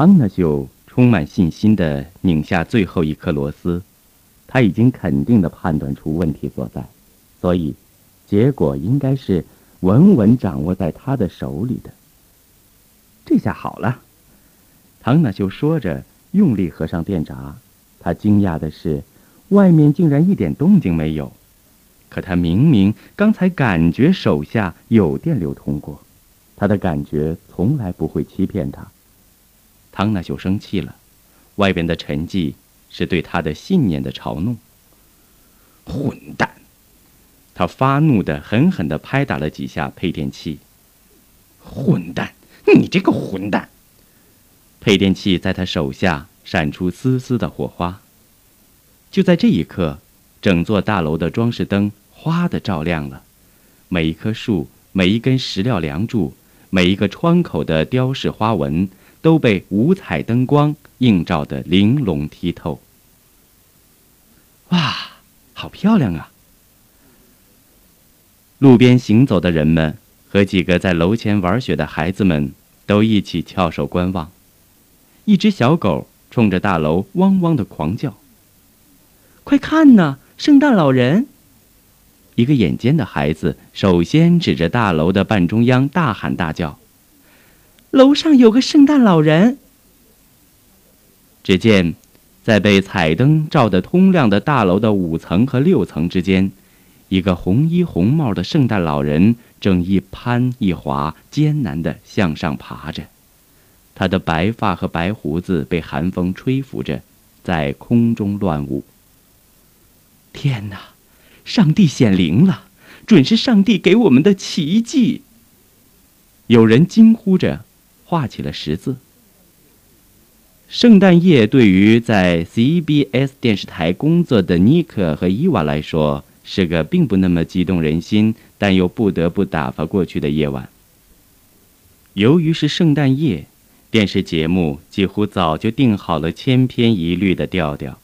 汤纳秀充满信心地拧下最后一颗螺丝，他已经肯定地判断出问题所在，所以结果应该是稳稳掌握在他的手里的。这下好了，汤纳秀说着，用力合上电闸。他惊讶的是，外面竟然一点动静没有。可他明明刚才感觉手下有电流通过，他的感觉从来不会欺骗他。汤纳秀生气了，外边的沉寂是对他的信念的嘲弄。混蛋！他发怒的狠狠地拍打了几下配电器。混蛋！你这个混蛋！配电器在他手下闪出丝丝的火花。就在这一刻，整座大楼的装饰灯哗的照亮了，每一棵树、每一根石料梁柱、每一个窗口的雕饰花纹都被五彩灯光映照得玲珑剔透。哇，好漂亮啊！路边行走的人们和几个在楼前玩雪的孩子们。都一起翘首观望，一只小狗冲着大楼汪汪的狂叫。快看呐，圣诞老人！一个眼尖的孩子首先指着大楼的半中央大喊大叫：“楼上有个圣诞老人！”只见，在被彩灯照得通亮的大楼的五层和六层之间，一个红衣红帽的圣诞老人。正一攀一滑，艰难地向上爬着，他的白发和白胡子被寒风吹拂着，在空中乱舞。天哪，上帝显灵了，准是上帝给我们的奇迹！有人惊呼着，画起了十字。圣诞夜对于在 CBS 电视台工作的尼克和伊娃来说。是个并不那么激动人心，但又不得不打发过去的夜晚。由于是圣诞夜，电视节目几乎早就定好了千篇一律的调调，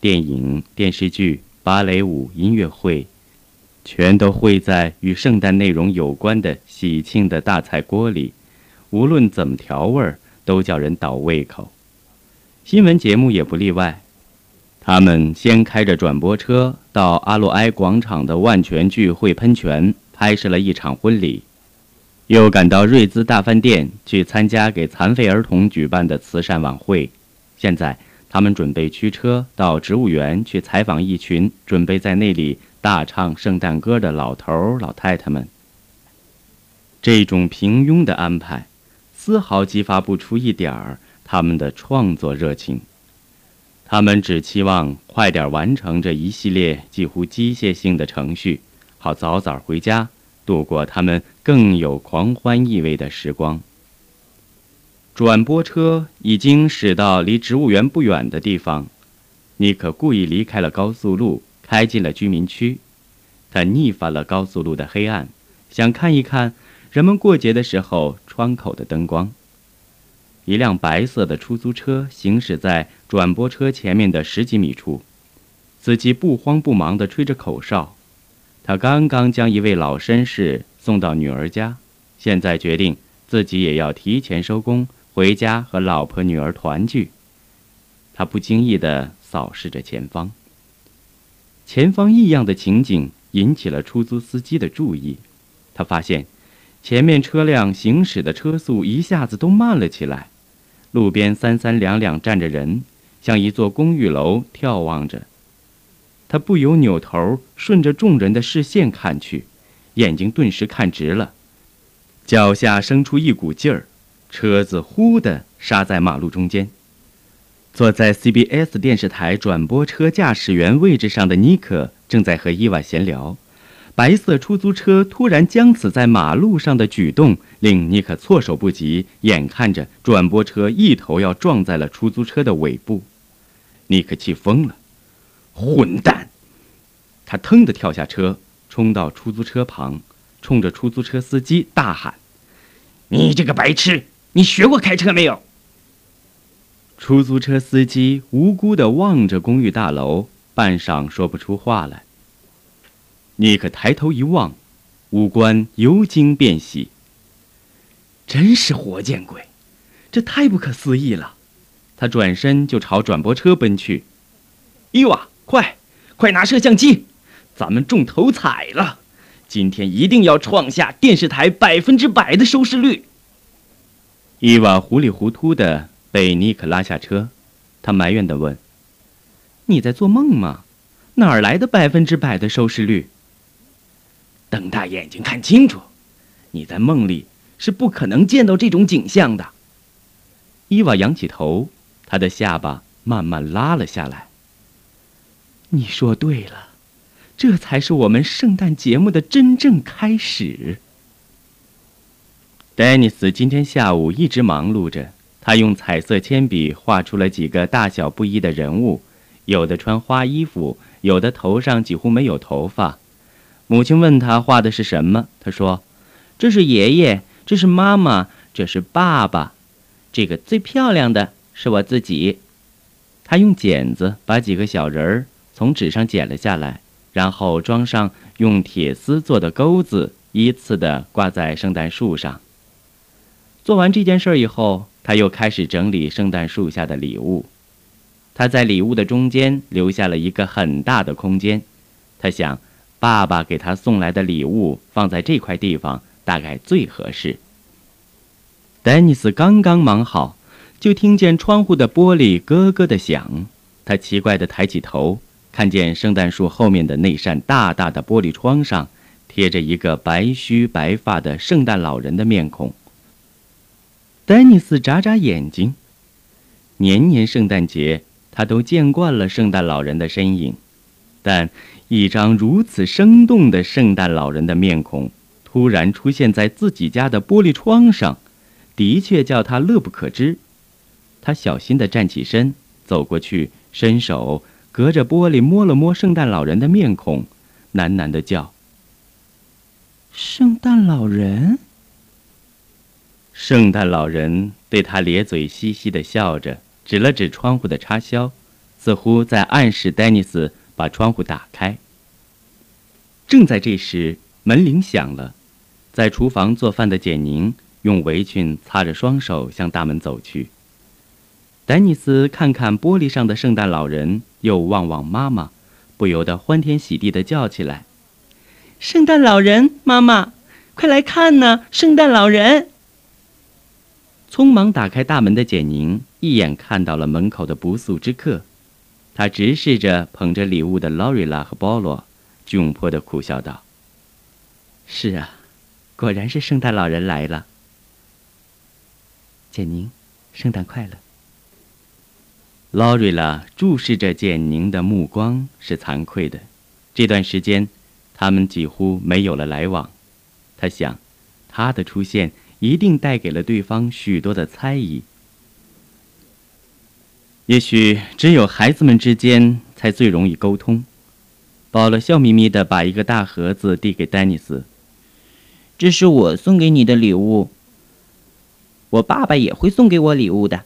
电影、电视剧、芭蕾舞、音乐会，全都会在与圣诞内容有关的喜庆的大菜锅里，无论怎么调味儿，都叫人倒胃口。新闻节目也不例外。他们先开着转播车到阿洛埃广场的万泉聚会喷泉拍摄了一场婚礼，又赶到瑞兹大饭店去参加给残废儿童举办的慈善晚会。现在，他们准备驱车到植物园去采访一群准备在那里大唱圣诞歌的老头老太太们。这种平庸的安排，丝毫激发不出一点儿他们的创作热情。他们只期望快点完成这一系列几乎机械性的程序，好早早回家，度过他们更有狂欢意味的时光。转播车已经驶到离植物园不远的地方，尼克故意离开了高速路，开进了居民区。他逆反了高速路的黑暗，想看一看人们过节的时候窗口的灯光。一辆白色的出租车行驶在转播车前面的十几米处，司机不慌不忙地吹着口哨。他刚刚将一位老绅士送到女儿家，现在决定自己也要提前收工，回家和老婆女儿团聚。他不经意地扫视着前方，前方异样的情景引起了出租司机的注意。他发现，前面车辆行驶的车速一下子都慢了起来。路边三三两两站着人，像一座公寓楼眺望着。他不由扭头顺着众人的视线看去，眼睛顿时看直了，脚下生出一股劲儿，车子呼的刹在马路中间。坐在 CBS 电视台转播车驾驶员位置上的尼克正在和伊娃闲聊。白色出租车突然将此在马路上的举动令尼克措手不及，眼看着转播车一头要撞在了出租车的尾部，尼克气疯了，混蛋！他腾地跳下车，冲到出租车旁，冲着出租车司机大喊：“你这个白痴，你学过开车没有？”出租车司机无辜地望着公寓大楼，半晌说不出话来。尼克抬头一望，五官由惊变喜。真是活见鬼！这太不可思议了！他转身就朝转播车奔去。伊娃，快，快拿摄像机，咱们中头彩了！今天一定要创下电视台百分之百的收视率。伊娃糊里糊涂的被尼克拉下车，他埋怨的问：“你在做梦吗？哪儿来的百分之百的收视率？”瞪大眼睛看清楚，你在梦里是不可能见到这种景象的。伊娃仰起头，他的下巴慢慢拉了下来。你说对了，这才是我们圣诞节目的真正开始。丹尼斯今天下午一直忙碌着，他用彩色铅笔画出了几个大小不一的人物，有的穿花衣服，有的头上几乎没有头发。母亲问他画的是什么，他说：“这是爷爷，这是妈妈，这是爸爸，这个最漂亮的是我自己。”他用剪子把几个小人儿从纸上剪了下来，然后装上用铁丝做的钩子，依次的挂在圣诞树上。做完这件事以后，他又开始整理圣诞树下的礼物。他在礼物的中间留下了一个很大的空间，他想。爸爸给他送来的礼物放在这块地方，大概最合适。丹尼斯刚刚忙好，就听见窗户的玻璃咯咯的响。他奇怪地抬起头，看见圣诞树后面的那扇大大的玻璃窗上贴着一个白须白发的圣诞老人的面孔。丹尼斯眨眨眼睛，年年圣诞节他都见惯了圣诞老人的身影，但。一张如此生动的圣诞老人的面孔突然出现在自己家的玻璃窗上，的确叫他乐不可支。他小心地站起身，走过去，伸手隔着玻璃摸了摸圣诞老人的面孔，喃喃地叫：“圣诞老人。”圣诞老人对他咧嘴嘻嘻地笑着，指了指窗户的插销，似乎在暗示丹尼斯。把窗户打开。正在这时，门铃响了，在厨房做饭的简宁用围裙擦着双手向大门走去。丹尼斯看看玻璃上的圣诞老人，又望望妈妈，不由得欢天喜地地叫起来：“圣诞老人，妈妈，快来看呢！圣诞老人！”匆忙打开大门的简宁一眼看到了门口的不速之客。他直视着捧着礼物的劳瑞拉和保罗，窘迫地苦笑道：“是啊，果然是圣诞老人来了。”简宁，圣诞快乐。劳瑞拉注视着简宁的目光是惭愧的。这段时间，他们几乎没有了来往。他想，他的出现一定带给了对方许多的猜疑。也许只有孩子们之间才最容易沟通。保罗笑眯眯地把一个大盒子递给丹尼斯：“这是我送给你的礼物。我爸爸也会送给我礼物的。”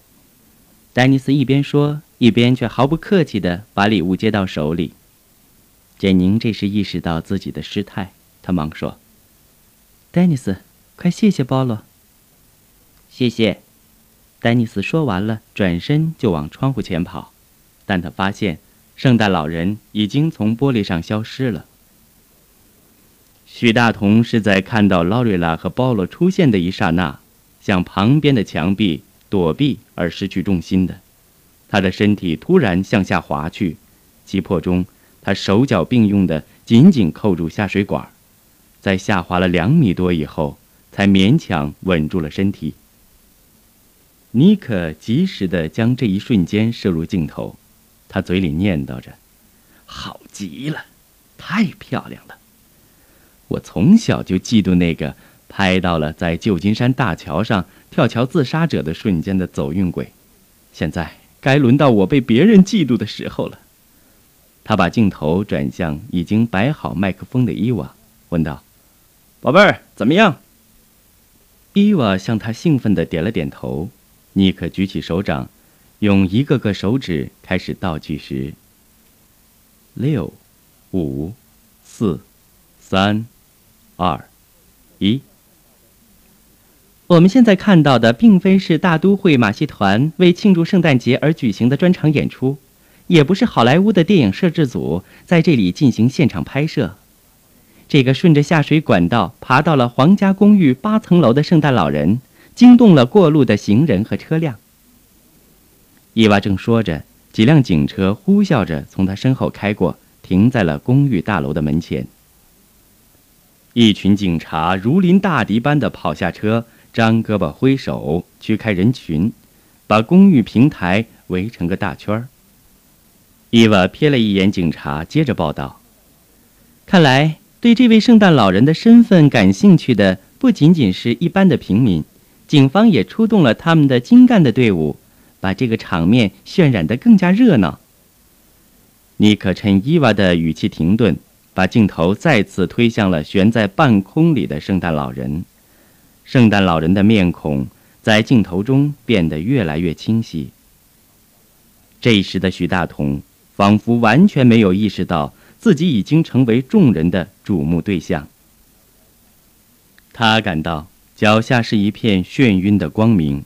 丹尼斯一边说，一边却毫不客气地把礼物接到手里。简宁这时意识到自己的失态，他忙说：“丹尼斯，快谢谢保罗。”谢谢。丹尼斯说完了，转身就往窗户前跑，但他发现圣诞老人已经从玻璃上消失了。许大同是在看到劳瑞拉和保罗出现的一刹那，向旁边的墙壁躲避而失去重心的，他的身体突然向下滑去，急迫中，他手脚并用的紧紧扣住下水管，在下滑了两米多以后，才勉强稳住了身体。尼克及时地将这一瞬间摄入镜头，他嘴里念叨着：“好极了，太漂亮了！我从小就嫉妒那个拍到了在旧金山大桥上跳桥自杀者的瞬间的走运鬼，现在该轮到我被别人嫉妒的时候了。”他把镜头转向已经摆好麦克风的伊娃，问道：“宝贝儿，怎么样？”伊娃向他兴奋地点了点头。尼克举起手掌，用一个个手指开始倒计时。六、五、四、三、二、一。我们现在看到的，并非是大都会马戏团为庆祝圣诞节而举行的专场演出，也不是好莱坞的电影摄制组在这里进行现场拍摄。这个顺着下水管道爬到了皇家公寓八层楼的圣诞老人，惊动了过路的行人和车辆。伊娃正说着，几辆警车呼啸着从他身后开过，停在了公寓大楼的门前。一群警察如临大敌般的跑下车。张胳膊挥手驱开人群，把公寓平台围成个大圈儿。伊娃瞥了一眼警察，接着报道：“看来对这位圣诞老人的身份感兴趣的不仅仅是一般的平民，警方也出动了他们的精干的队伍，把这个场面渲染得更加热闹。”尼克趁伊娃的语气停顿，把镜头再次推向了悬在半空里的圣诞老人。圣诞老人的面孔在镜头中变得越来越清晰。这时的徐大同仿佛完全没有意识到自己已经成为众人的瞩目对象。他感到脚下是一片眩晕的光明，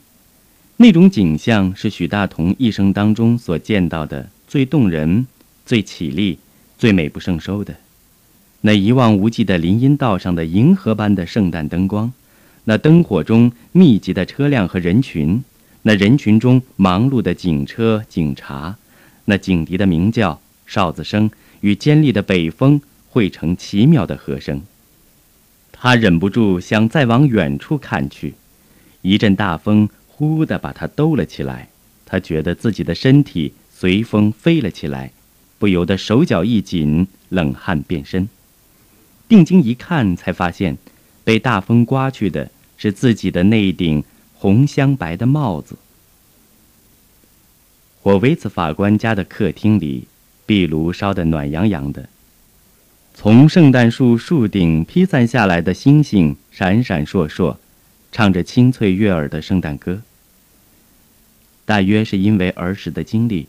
那种景象是许大同一生当中所见到的最动人、最绮丽、最美不胜收的。那一望无际的林荫道上的银河般的圣诞灯光。那灯火中密集的车辆和人群，那人群中忙碌的警车、警察，那警笛的鸣叫、哨子声与尖利的北风汇成奇妙的和声。他忍不住想再往远处看去，一阵大风忽地把他兜了起来，他觉得自己的身体随风飞了起来，不由得手脚一紧，冷汗遍身。定睛一看，才发现被大风刮去的。是自己的那一顶红镶白的帽子。霍维茨法官家的客厅里，壁炉烧得暖洋洋的，从圣诞树树顶披散下来的星星闪闪烁烁，唱着清脆悦耳的圣诞歌。大约是因为儿时的经历，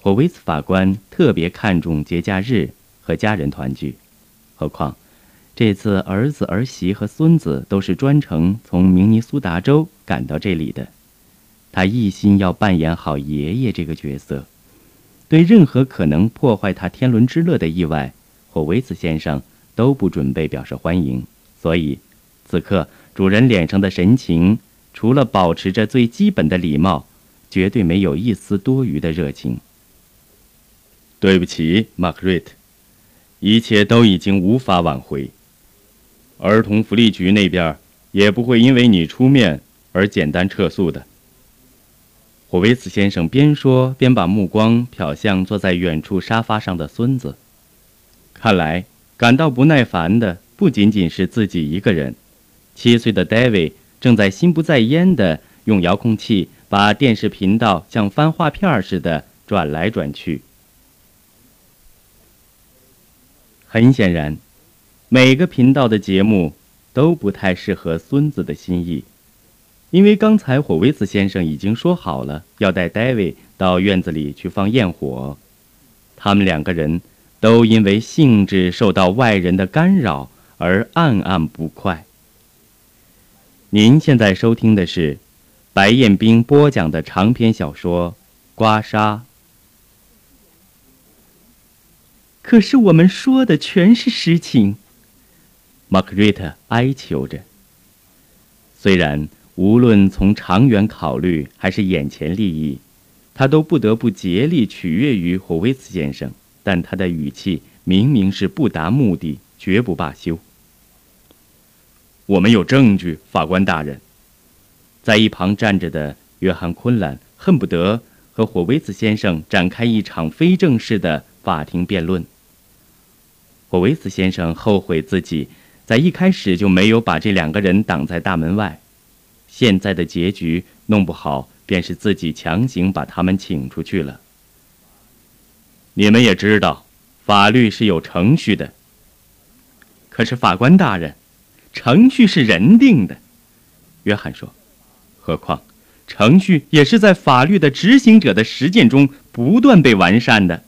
霍维茨法官特别看重节假日和家人团聚，何况。这次儿子、儿媳和孙子都是专程从明尼苏达州赶到这里的，他一心要扮演好爷爷这个角色，对任何可能破坏他天伦之乐的意外，或维茨先生都不准备表示欢迎。所以，此刻主人脸上的神情，除了保持着最基本的礼貌，绝对没有一丝多余的热情。对不起，马克瑞特，一切都已经无法挽回。儿童福利局那边也不会因为你出面而简单撤诉的。霍维茨先生边说边把目光瞟向坐在远处沙发上的孙子，看来感到不耐烦的不仅仅是自己一个人。七岁的戴维正在心不在焉地用遥控器把电视频道像翻画片似的转来转去。很显然。每个频道的节目都不太适合孙子的心意，因为刚才霍维茨先生已经说好了要带戴维到院子里去放焰火，他们两个人都因为兴致受到外人的干扰而暗暗不快。您现在收听的是白彦冰播讲的长篇小说《刮痧》，可是我们说的全是实情。玛格瑞特哀求着。虽然无论从长远考虑还是眼前利益，他都不得不竭力取悦于霍维茨先生，但他的语气明明是不达目的，绝不罢休。我们有证据，法官大人。在一旁站着的约翰·昆兰恨不得和霍维茨先生展开一场非正式的法庭辩论。霍维茨先生后悔自己。在一开始就没有把这两个人挡在大门外，现在的结局弄不好便是自己强行把他们请出去了。你们也知道，法律是有程序的。可是法官大人，程序是人定的，约翰说。何况，程序也是在法律的执行者的实践中不断被完善的。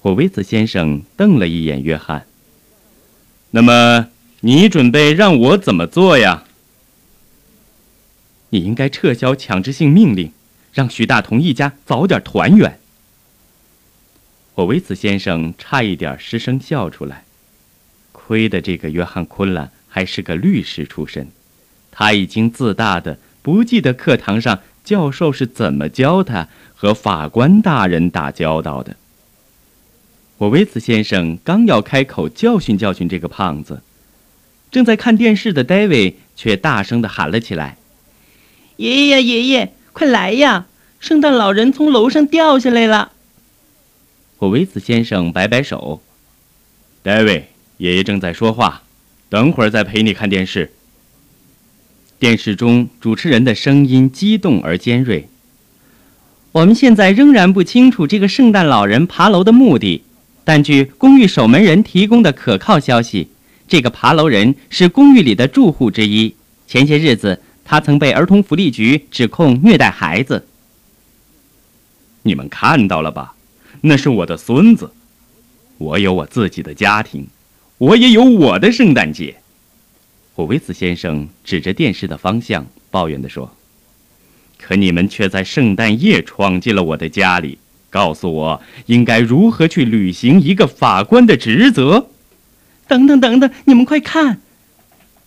霍维茨先生瞪了一眼约翰。那么你准备让我怎么做呀？你应该撤销强制性命令，让许大同一家早点团圆。”霍维茨先生差一点失声笑出来。亏得这个约翰·昆兰还是个律师出身，他已经自大的不记得课堂上教授是怎么教他和法官大人打交道的。霍维茨先生刚要开口教训教训这个胖子，正在看电视的戴维却大声地喊了起来：“爷爷呀，爷爷，快来呀！圣诞老人从楼上掉下来了。”霍维茨先生摆摆手：“戴维，爷爷正在说话，等会儿再陪你看电视。”电视中主持人的声音激动而尖锐。我们现在仍然不清楚这个圣诞老人爬楼的目的，但据公寓守门人提供的可靠消息，这个爬楼人是公寓里的住户之一。前些日子，他曾被儿童福利局指控虐待孩子。你们看到了吧？那是我的孙子，我有我自己的家庭，我也有我的圣诞节。霍维茨先生指着电视的方向，抱怨地说：“可你们却在圣诞夜闯进了我的家里，告诉我应该如何去履行一个法官的职责。”等等等等，你们快看！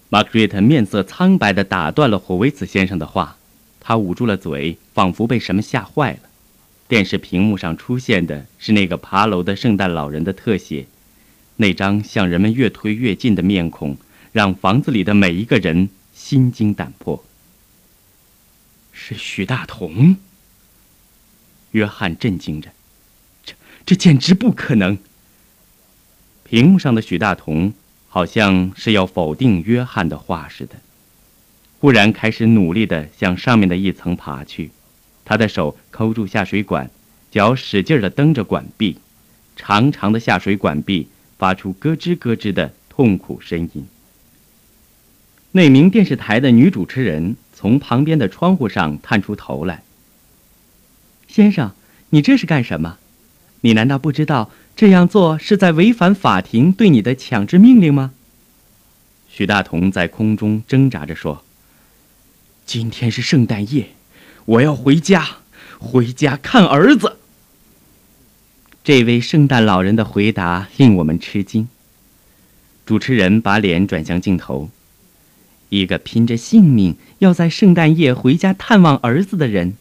玛格丽特面色苍白地打断了霍维茨先生的话，他捂住了嘴，仿佛被什么吓坏了。电视屏幕上出现的是那个爬楼的圣诞老人的特写，那张向人们越推越近的面孔，让房子里的每一个人心惊胆魄。是许大同。约翰震惊着，这这简直不可能。屏幕上的许大同好像是要否定约翰的话似的，忽然开始努力的向上面的一层爬去。他的手抠住下水管，脚使劲地蹬着管壁，长长的下水管壁发出咯吱咯吱的痛苦呻吟。那名电视台的女主持人从旁边的窗户上探出头来：“先生，你这是干什么？你难道不知道这样做是在违反法庭对你的强制命令吗？”许大同在空中挣扎着说：“今天是圣诞夜。”我要回家，回家看儿子。这位圣诞老人的回答令我们吃惊。主持人把脸转向镜头，一个拼着性命要在圣诞夜回家探望儿子的人，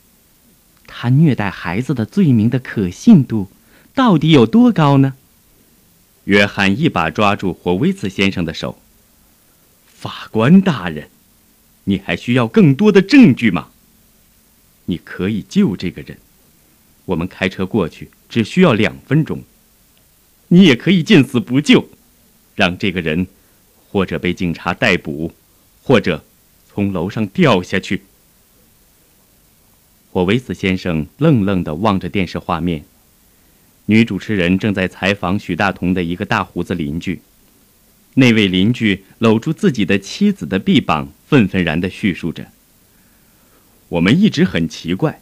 他虐待孩子的罪名的可信度到底有多高呢？约翰一把抓住霍威茨先生的手。法官大人，你还需要更多的证据吗？你可以救这个人，我们开车过去只需要两分钟。你也可以见死不救，让这个人或者被警察逮捕，或者从楼上掉下去。霍维斯先生愣愣地望着电视画面，女主持人正在采访许大同的一个大胡子邻居。那位邻居搂住自己的妻子的臂膀，愤愤然地叙述着。我们一直很奇怪，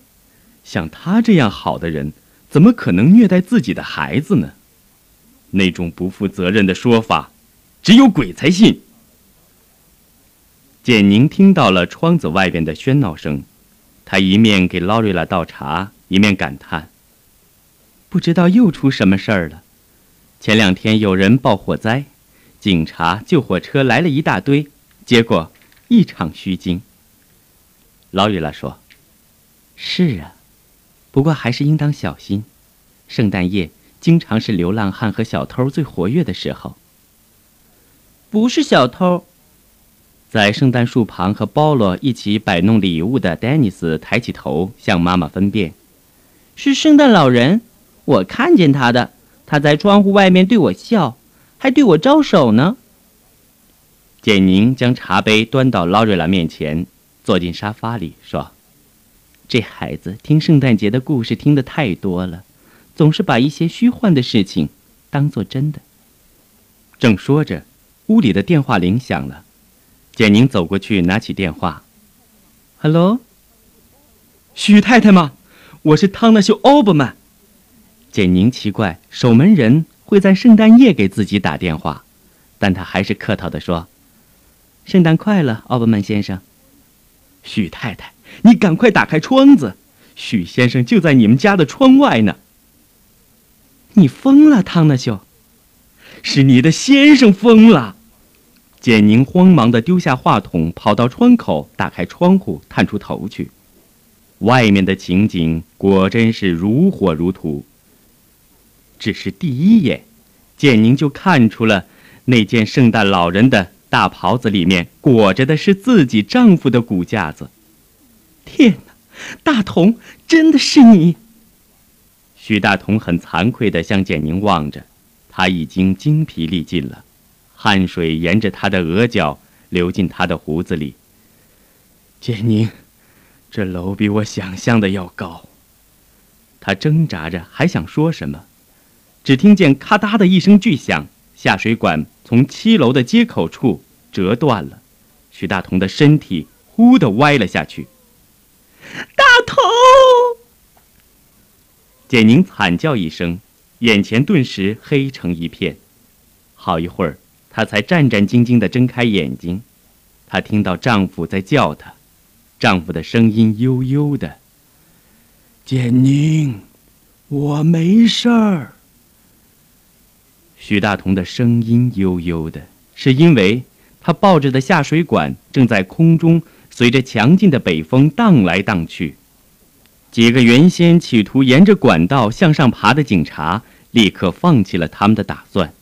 像他这样好的人，怎么可能虐待自己的孩子呢？那种不负责任的说法，只有鬼才信。简宁听到了窗子外边的喧闹声，他一面给劳瑞拉倒茶，一面感叹：“不知道又出什么事儿了。前两天有人报火灾，警察、救火车来了一大堆，结果一场虚惊。”劳瑞拉说：“是啊，不过还是应当小心。圣诞夜经常是流浪汉和小偷最活跃的时候。不是小偷。”在圣诞树旁和保罗一起摆弄礼物的丹尼斯抬起头向妈妈分辨：“是圣诞老人，我看见他的，他在窗户外面对我笑，还对我招手呢。”简宁将茶杯端到劳瑞拉面前。坐进沙发里说：“这孩子听圣诞节的故事听得太多了，总是把一些虚幻的事情当做真的。”正说着，屋里的电话铃响了。简宁走过去拿起电话：“Hello，许太太吗？我是汤纳修·奥伯曼。”简宁奇怪守门人会在圣诞夜给自己打电话，但他还是客套地说：“圣诞快乐，奥伯曼先生。”许太太，你赶快打开窗子，许先生就在你们家的窗外呢。你疯了，汤纳秀！是你的先生疯了。简宁慌忙地丢下话筒，跑到窗口，打开窗户，探出头去。外面的情景果真是如火如荼。只是第一眼，简宁就看出了那件圣诞老人的大袍子里面裹着的是自己丈夫的骨架子。天哪，大同，真的是你！许大同很惭愧地向简宁望着，他已经精疲力尽了，汗水沿着他的额角流进他的胡子里。简宁，这楼比我想象的要高。他挣扎着，还想说什么，只听见咔嗒的一声巨响，下水管从七楼的接口处折断了，许大同的身体忽地歪了下去。大头！简宁惨叫一声，眼前顿时黑成一片。好一会儿，她才战战兢兢地睁开眼睛。她听到丈夫在叫她，丈夫的声音悠悠的：“简宁，我没事儿。”许大同的声音悠悠的，是因为他抱着的下水管正在空中随着强劲的北风荡来荡去。几个原先企图沿着管道向上爬的警察立刻放弃了他们的打算。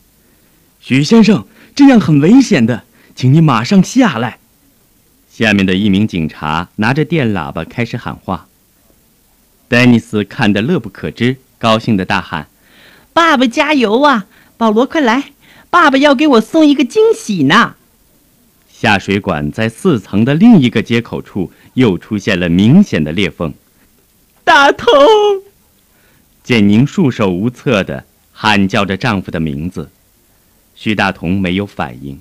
许先生，这样很危险的，请你马上下来。下面的一名警察拿着电喇叭开始喊话。丹尼斯看得乐不可支，高兴地大喊：“爸爸加油啊！保罗，快来，爸爸要给我送一个惊喜呢！”下水管在四层的另一个接口处又出现了明显的裂缝。大同，简宁束手无策地喊叫着丈夫的名字。徐大同没有反应。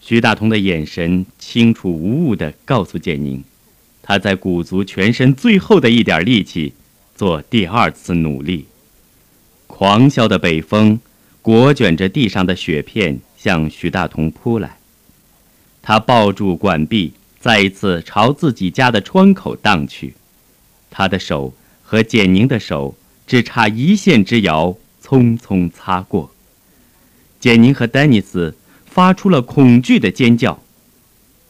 徐大同的眼神清楚无误地告诉简宁，他在鼓足全身最后的一点力气，做第二次努力。狂啸的北风裹卷着地上的雪片向徐大同扑来，他抱住管壁，再一次朝自己家的窗口荡去。他的手和简宁的手只差一线之遥，匆匆擦过。简宁和丹尼斯发出了恐惧的尖叫。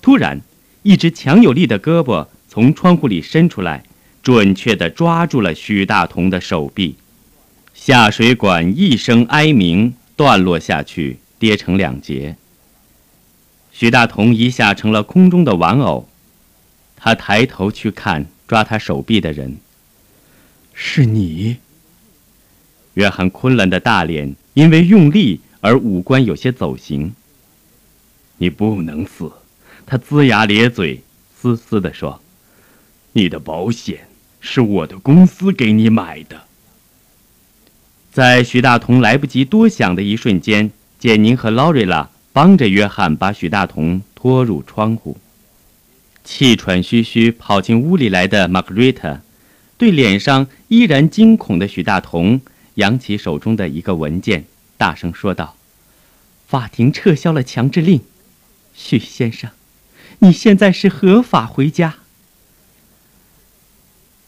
突然，一只强有力的胳膊从窗户里伸出来，准确地抓住了许大同的手臂。下水管一声哀鸣，断落下去，跌成两截。徐大同一下成了空中的玩偶。他抬头去看。抓他手臂的人，是你。约翰·昆仑的大脸因为用力而五官有些走形。你不能死，他龇牙咧嘴，嘶嘶地说：“你的保险是我的公司给你买的。”在许大同来不及多想的一瞬间，简宁和劳瑞拉帮着约翰把许大同拖入窗户。气喘吁吁跑进屋里来的玛格丽特，对脸上依然惊恐的许大同扬起手中的一个文件，大声说道：“法庭撤销了强制令，许先生，你现在是合法回家。”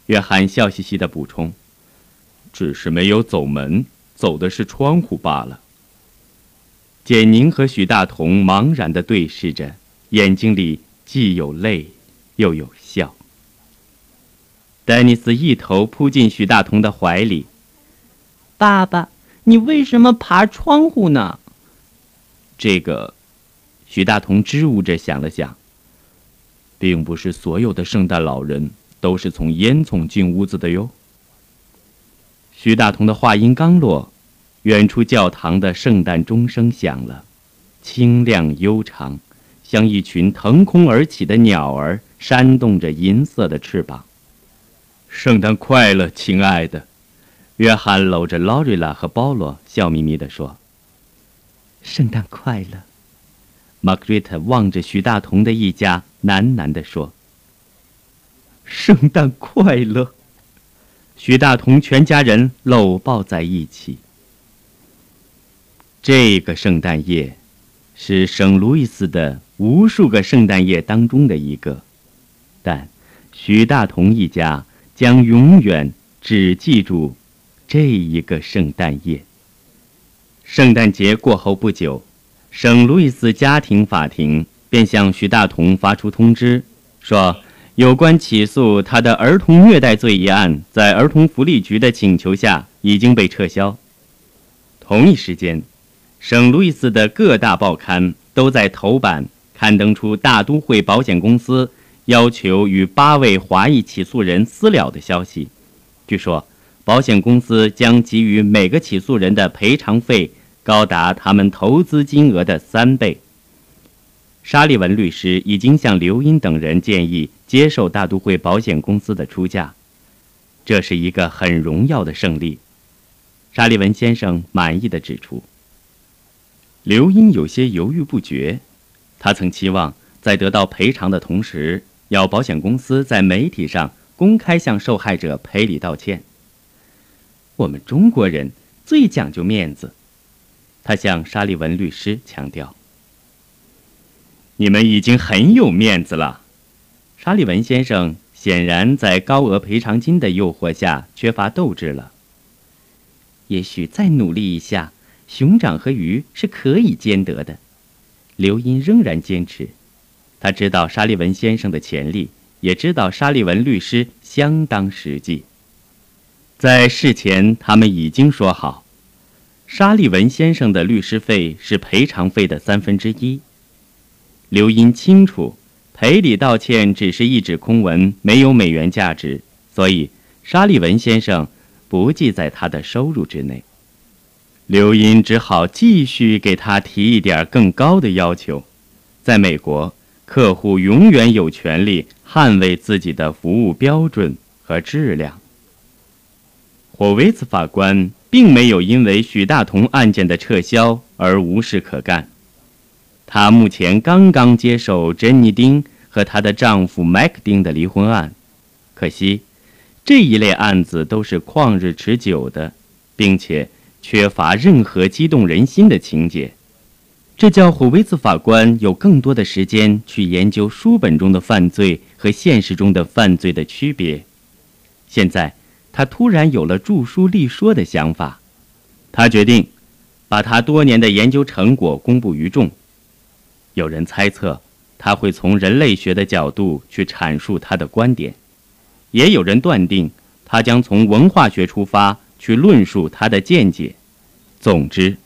约翰笑嘻嘻地补充：“只是没有走门，走的是窗户罢了。”简宁和许大同茫然地对视着，眼睛里。既有泪，又有笑。丹尼斯一头扑进许大同的怀里。爸爸，你为什么爬窗户呢？这个，许大同支吾着想了想。并不是所有的圣诞老人都是从烟囱进屋子的哟。徐大同的话音刚落，远处教堂的圣诞钟声响了，清亮悠长。像一群腾空而起的鸟儿，扇动着银色的翅膀。圣诞快乐，亲爱的！约翰搂着劳瑞拉和保罗，笑眯眯地说：“圣诞快乐。”玛格丽特望着徐大同的一家，喃喃地说：“圣诞快乐。”徐大同全家人搂抱在一起。这个圣诞夜。是圣路易斯的无数个圣诞夜当中的一个。但许大同一家将永远只记住这一个圣诞夜。圣诞节过后不久，圣路易斯家庭法庭便向徐大同发出通知，说有关起诉他的儿童虐待罪一案，在儿童福利局的请求下已经被撤销。同一时间，圣路易斯的各大报刊都在头版刊登出大都会保险公司要求与八位华裔起诉人私了的消息。据说，保险公司将给予每个起诉人的赔偿费。高达他们投资金额的三倍。沙利文律师已经向刘英等人建议接受大都会保险公司的出价，这是一个很荣耀的胜利。沙利文先生满意的指出。刘英有些犹豫不决，他曾期望在得到赔偿的同时，要保险公司在媒体上公开向受害者赔礼道歉。我们中国人最讲究面子。他向沙利文律师强调：“你们已经很有面子了。”沙利文先生显然在高额赔偿金的诱惑下缺乏斗志了。也许再努力一下，熊掌和鱼是可以兼得的。刘英仍然坚持，他知道沙利文先生的潜力，也知道沙利文律师相当实际。在事前，他们已经说好。沙利文先生的律师费是赔偿费的三分之一。刘英清楚，赔礼道歉只是一纸空文，没有美元价值，所以沙利文先生不计在他的收入之内。刘英只好继续给他提一点更高的要求。在美国，客户永远有权利捍卫自己的服务标准和质量。霍维茨法官。并没有因为许大同案件的撤销而无事可干。他目前刚刚接手珍妮丁和她的丈夫麦克丁的离婚案，可惜这一类案子都是旷日持久的，并且缺乏任何激动人心的情节。这叫霍维兹法官有更多的时间去研究书本中的犯罪和现实中的犯罪的区别。现在。他突然有了著书立说的想法，他决定把他多年的研究成果公布于众。有人猜测他会从人类学的角度去阐述他的观点，也有人断定他将从文化学出发去论述他的见解。总之，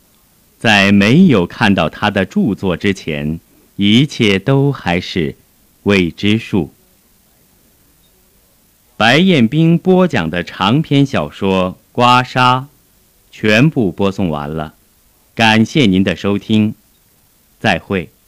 在没有看到他的著作之前，一切都还是未知数。白彦斌播讲的长篇小说《刮痧》，全部播送完了，感谢您的收听，再会。